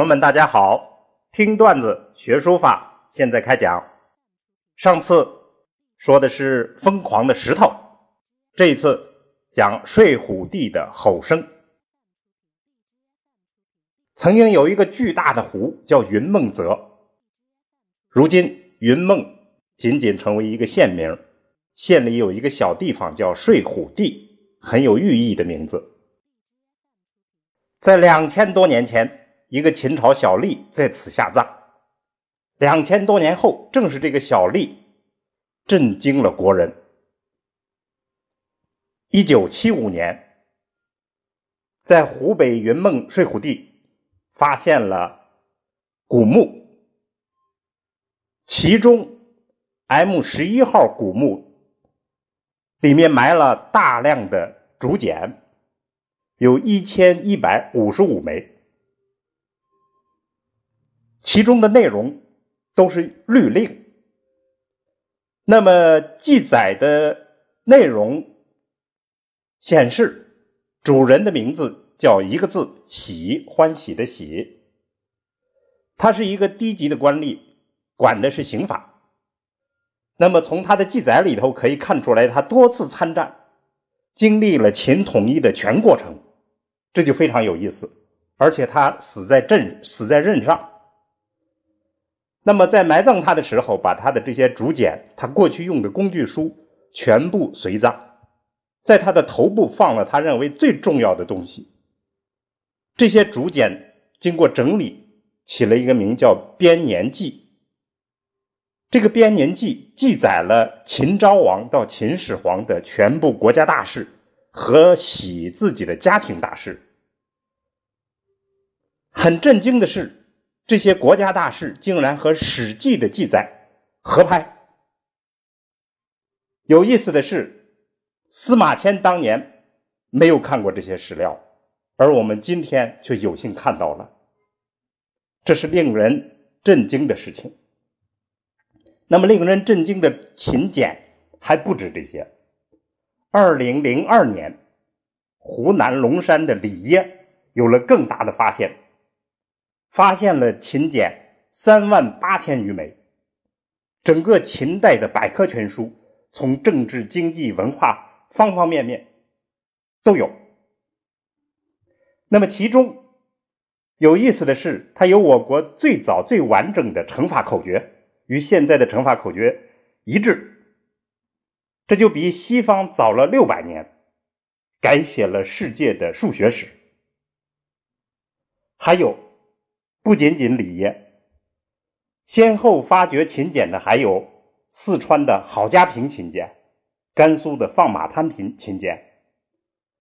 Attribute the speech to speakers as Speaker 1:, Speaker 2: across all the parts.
Speaker 1: 朋友们，大家好！听段子学书法，现在开讲。上次说的是疯狂的石头，这一次讲睡虎地的吼声。曾经有一个巨大的湖叫云梦泽，如今云梦仅仅成为一个县名，县里有一个小地方叫睡虎地，很有寓意的名字。在两千多年前，一个秦朝小吏在此下葬。两千多年后，正是这个小吏震惊了国人。一九七五年，在湖北云梦睡虎地发现了古墓，其中 M 十一号古墓里面埋了大量的竹简。有一千一百五十五枚，其中的内容都是律令。那么记载的内容显示，主人的名字叫一个字“喜”，欢喜的“喜”。他是一个低级的官吏，管的是刑法。那么从他的记载里头可以看出来，他多次参战，经历了秦统一的全过程。这就非常有意思，而且他死在阵，死在任上。那么在埋葬他的时候，把他的这些竹简，他过去用的工具书全部随葬，在他的头部放了他认为最重要的东西。这些竹简经过整理，起了一个名叫《编年记》。这个《编年记》记载了秦昭王到秦始皇的全部国家大事。和喜自己的家庭大事，很震惊的是，这些国家大事竟然和《史记》的记载合拍。有意思的是，司马迁当年没有看过这些史料，而我们今天却有幸看到了，这是令人震惊的事情。那么，令人震惊的秦简还不止这些。二零零二年，湖南龙山的李晔有了更大的发现，发现了秦简三万八千余枚，整个秦代的百科全书，从政治、经济、文化方方面面都有。那么其中有意思的是，它有我国最早最完整的乘法口诀，与现在的乘法口诀一致。这就比西方早了六百年，改写了世界的数学史。还有，不仅仅李业，先后发掘秦简的还有四川的郝家坪秦简、甘肃的放马滩坪秦简、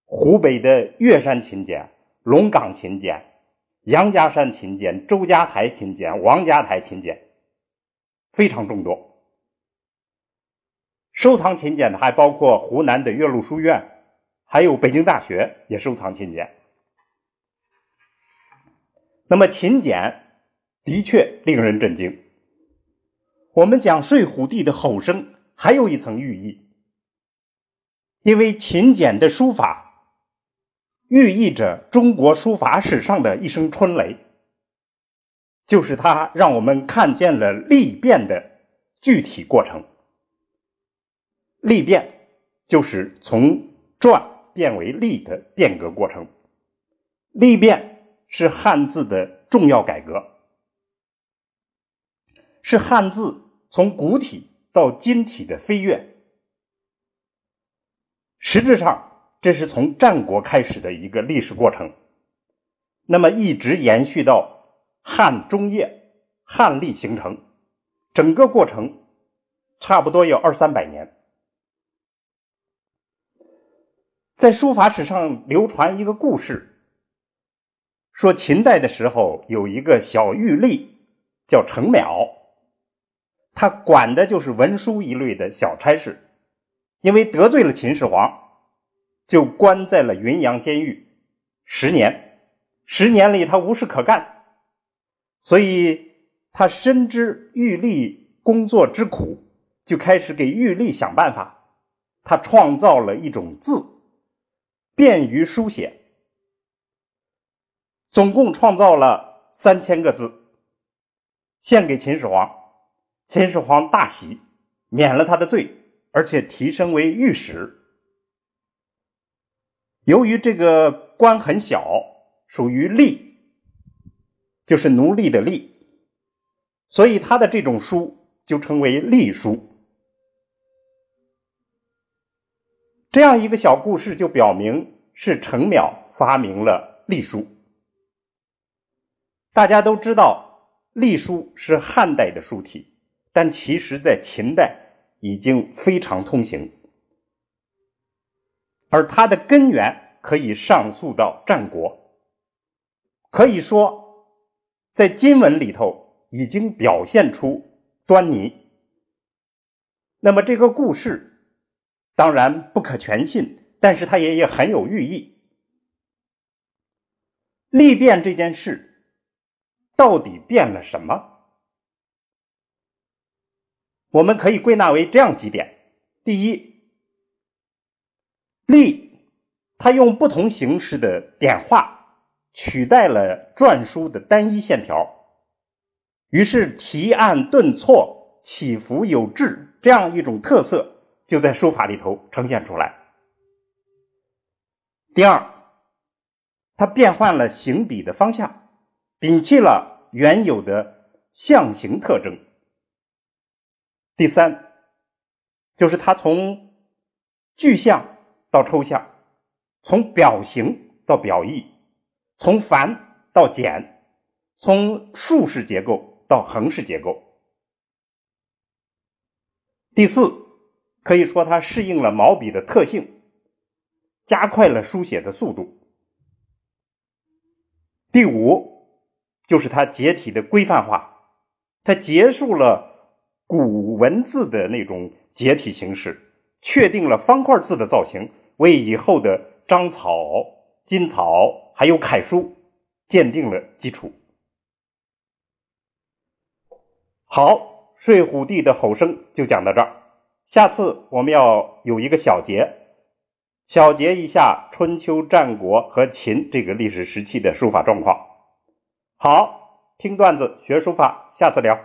Speaker 1: 湖北的岳山秦简、龙岗秦简、杨家山秦简、周家台秦简、王家台秦简，非常众多。收藏秦简的还包括湖南的岳麓书院，还有北京大学也收藏秦简。那么秦简的确令人震惊。我们讲睡虎地的吼声还有一层寓意，因为秦简的书法寓意着中国书法史上的一声春雷，就是它让我们看见了历变的具体过程。历变就是从转变为隶的变革过程。历变是汉字的重要改革，是汉字从古体到今体的飞跃。实质上，这是从战国开始的一个历史过程，那么一直延续到汉中叶、汉历形成，整个过程差不多有二三百年。在书法史上流传一个故事，说秦代的时候有一个小玉吏叫程邈，他管的就是文书一类的小差事，因为得罪了秦始皇，就关在了云阳监狱十年。十年里他无事可干，所以他深知玉吏工作之苦，就开始给玉吏想办法。他创造了一种字。便于书写，总共创造了三千个字，献给秦始皇。秦始皇大喜，免了他的罪，而且提升为御史。由于这个官很小，属于吏，就是奴隶的隶，所以他的这种书就称为隶书。这样一个小故事就表明是程邈发明了隶书。大家都知道，隶书是汉代的书体，但其实在秦代已经非常通行，而它的根源可以上溯到战国，可以说在金文里头已经表现出端倪。那么这个故事当然不可全信，但是它也也很有寓意。历变这件事。到底变了什么？我们可以归纳为这样几点：第一，力它用不同形式的点画取代了篆书的单一线条，于是提按顿挫、起伏有致这样一种特色就在书法里头呈现出来。第二，它变换了行笔的方向。摒弃了原有的象形特征。第三，就是它从具象到抽象，从表形到表意，从繁到简，从竖式结构到横式结构。第四，可以说它适应了毛笔的特性，加快了书写的速度。第五。就是它结体的规范化，它结束了古文字的那种结体形式，确定了方块字的造型，为以后的章草、金草还有楷书奠定了基础。好，睡虎地的吼声就讲到这儿，下次我们要有一个小结，小结一下春秋战国和秦这个历史时期的书法状况。好，听段子学书法，下次聊。